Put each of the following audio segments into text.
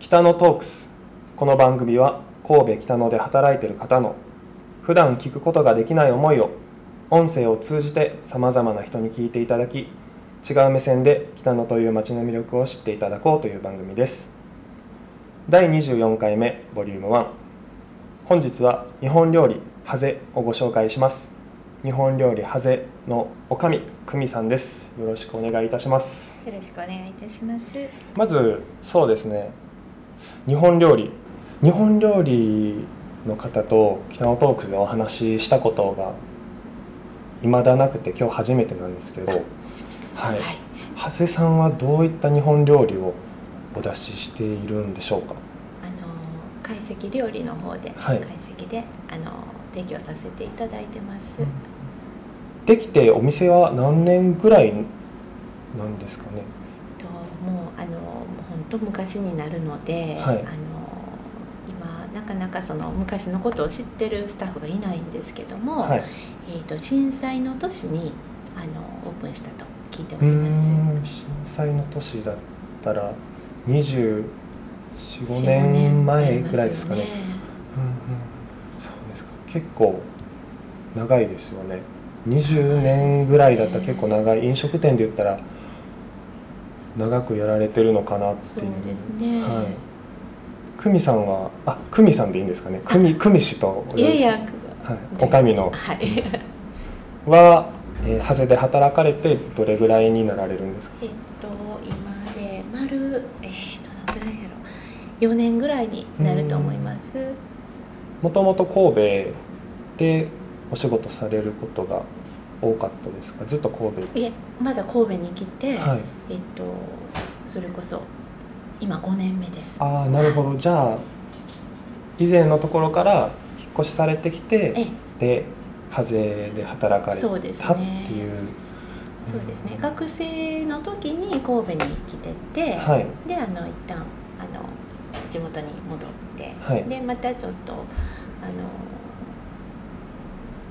北野トークス。この番組は神戸北野で働いている方の普段聞くことができない思いを音声を通じてさまざまな人に聞いていただき違う目線で北野という街の魅力を知っていただこうという番組です。第24回目ボリューム1本日は日本料理ハゼをご紹介します。日本料理ハゼのおかみ久美さんです。よろしくお願いいたします。よろしくお願いいたします。まずそうですね日本料理日本料理の方と北野トークでお話ししたことが未だなくて今日初めてなんですけど、はい。はい。長谷さんはどういった日本料理をお出ししているんでしょうか？あの懐石料理の方で、はい。懐石であの提供させていただいてます。できてお店は何年ぐらいなんですかね？本当昔になるので、はい。あの今なかなかその昔のことを知ってるスタッフがいないんですけども、はい。えっ、と震災の年にあのオープンしたと聞いております。ん震災の年だったら245 4-5年前ぐらいですかね。になりますようんうん。そうですか。結構長いですよね。20年ぐらいだったら結構長い。飲食店で言ったら長くやられてるのかなってそいう。うですね。はい。久美さんはあ久美さんでいいんですかね。久美久美氏といやいや、はい、おかみの。はい。は、えー、ハゼで働かれてどれぐらいになられるんですか？えっと今で丸えっとどのぐらいやろ4年ぐらいになると思います。もともと神戸でお仕事されることが多かったですか？ずっと神戸。いえまだ神戸に来て、はい。えっとそれこそ今5年目です。ああなるほど。じゃあ以前のところから引っ越しされてきてえでハゼで働かれたっていう。そうですね。そうですね。学生の時に神戸に来てて、はい。であの一旦あの地元に戻って、はい。でまたちょっとあの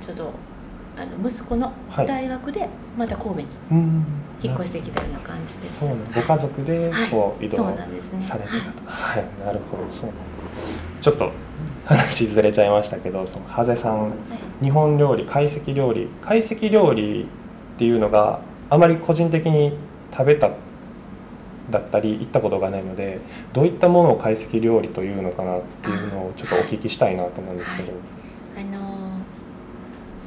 ちょっとあの息子のはい。大学でまた神戸にうん。引っ越してきたような感じです。そうなんご家族ではい。こう移動。されてはいたと。はい、なるほど。そうちょっと話ずれちゃいましたけどそのハゼさんはい。日本料理懐石料理懐石料理っていうのがあまり個人的に食べただったり行ったことがないのでどういったものを懐石料理というのかなっていうのをちょっとお聞きしたいなと思うんですけど。あの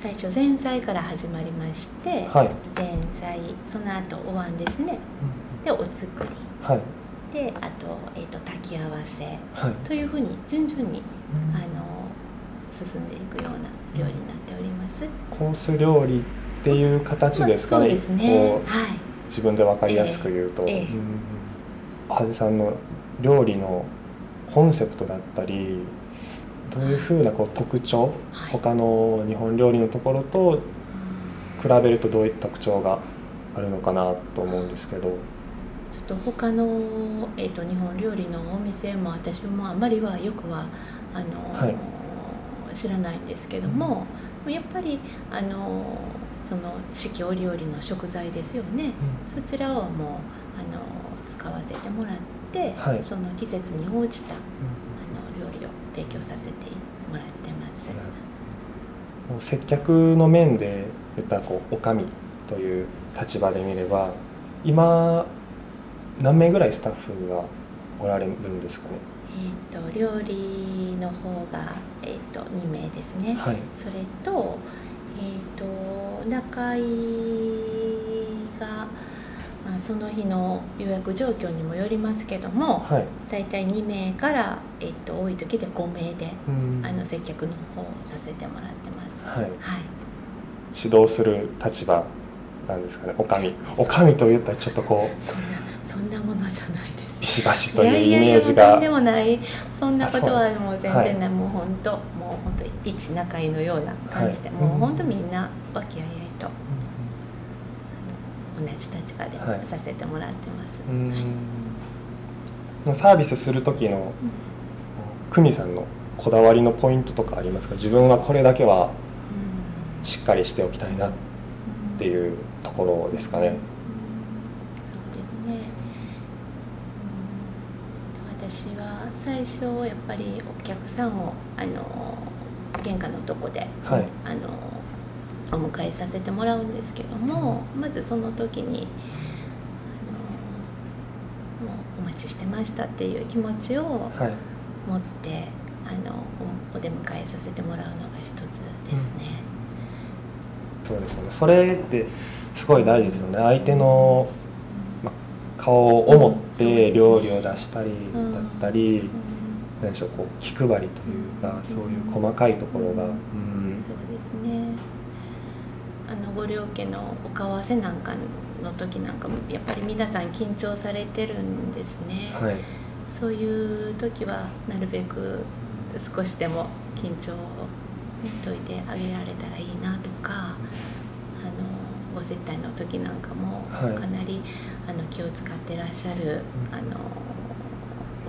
最初前菜から始まりまして、はい、前菜その後お椀ですね。でお作り。はい。であと,、えー、と炊き合わせはい。というふうに順々にあの進んでいくような料理になっております。コース料理っていう形ですかね,、そうですね。はい。自分で分かりやすく言うと、ええ。ええうん。ハゼさんの料理のコンセプトだったりどういうふうなこう特徴、はい。他の日本料理のところと比べるとどういった特徴があるのかなと思うんですけど。ちょっと他の、えー、と日本料理のお店も私もあまりはよくはあの、はい。知らないんですけども、やっぱりあのその四季折々の食材ですよね、そちらをもうあの使わせてもらって、はい。その季節に応じた提供させてもらってます。もう接客の面で言ったらこうおかみという立場で見れば今何名ぐらいスタッフがおられるんですかね？えー、と料理の方が、えー、と2名ですね、はい。それと,、えー、と中居が、まあ、その日の予約状況にもよりますけども、はい。大体2名から、えー、と多い時で5名で、うん。あの接客の方をさせてもらってます。はい。はい。指導する立場なんですかね。おかみ。おかみと言ったらちょっとこうそんなそんなものじゃないです。ビシバシというイいやいやメージが。いやとんでもない。そんなことはもう全はい然ない、もう本当もう本当一仲居のような感じで、はい。もう本当みんな和気あいあいと同じ立場ではい。させてもらってます。うん。はいうんサービスする時の久美さんのこだわりのポイントとかありますか？自分はこれだけはうんしっかりしておきたいなっていうところですかね。そうですね。うん。私は最初やっぱりお客さんをあの玄関のとこで、はい。あのお迎えさせてもらうんですけども、まずその時にあのもうお待ちしてましたっていう気持ちをはい。持ってあのおお出迎えさせてもらうのが一つですね。そうですよね。それってすごい大事ですよね。相手の顔を思って料理を出したりんだったり、うん。何でしょうこう気配りというか、うん。そういう細かいところが、ううんん。そうですねあのご両家のお顔合わせなんかの時なんかもやっぱり皆さん緊張されてるんですね、はい。そういう時はなるべく少しでも緊張を解いてあげられたらいいなとかあのご接待の時なんかもはい。かなり、あの気を使ってらっしゃる、うん。あの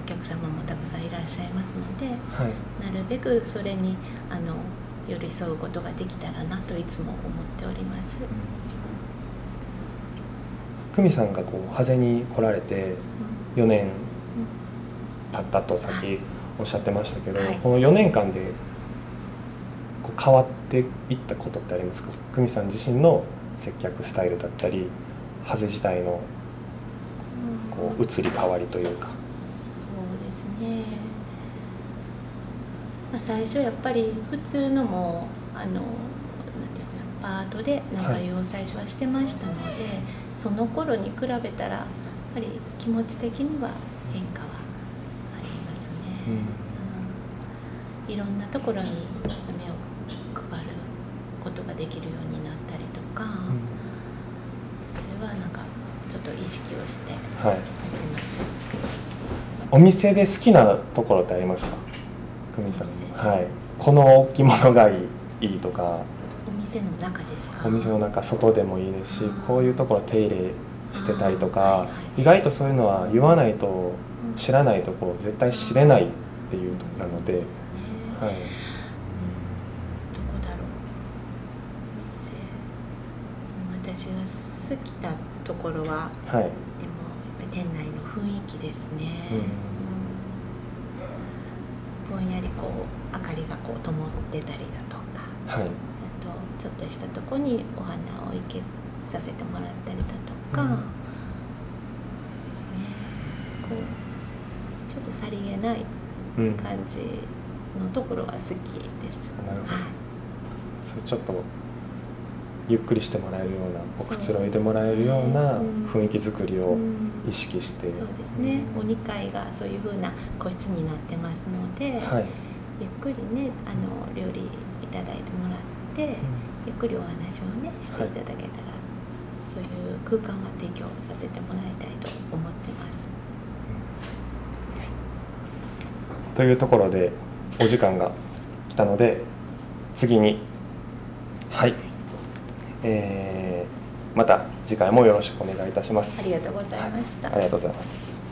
お客様もたくさんいらっしゃいますのではい。なるべくそれにあの寄り添うことができたらなといつも思っております。久美さんがこうハゼに来られて4年経ったとさっきおっしゃってましたけど、はい。この4年間でこう変わっていったことってありますか？久美さん自身の接客スタイルだったりハゼ自体のこう移り変わりというか。そうですね、まあ、最初やっぱり普通のもうあのなんていうかなパートで仲居を最初はしてましたので、その頃に比べたらやっぱり気持ち的には変化はありますね、うん。うん。いろんなところに目を配ることができるようになったりとか、それはなんかちょっと意識をしてやはい。お店で好きなところってありますか？久美さんのはい。この置物がいいいいとか。お店の中ですか？お店の中外でもいいですしうん。こういうところ手入れしてたりとかはい意外とそういうのは言わないとうん知らないところ絶対知れないっていうとこなので。ね。はい。うん。どこだろう？お店私が好きなところははい。でも店内の雰囲気ですね、うんうんぼんやりこう明かりがこう灯ってたりだとかはい。あとちょっとしたとこにお花を生けさせてもらったりだとか、うん。ですね。こうちょっとさりげないうん。感じのところは好きです。なるほど。はい。それちょっとゆっくりしてもらえるようなおくつろいでもらえるようなうん。雰囲気作りをうん。意識して。そうですね、お2階がそういう風な個室になってますので、はい。ゆっくりねあの料理いただいてもらって、ゆっくりお話をねしていただけたら、そういう空間は提供させてもらいたいと思ってます。というところでお時間が来たので次にはい、えーまた次回もよろしくお願いいたしますありがとうございました。ありがとうございます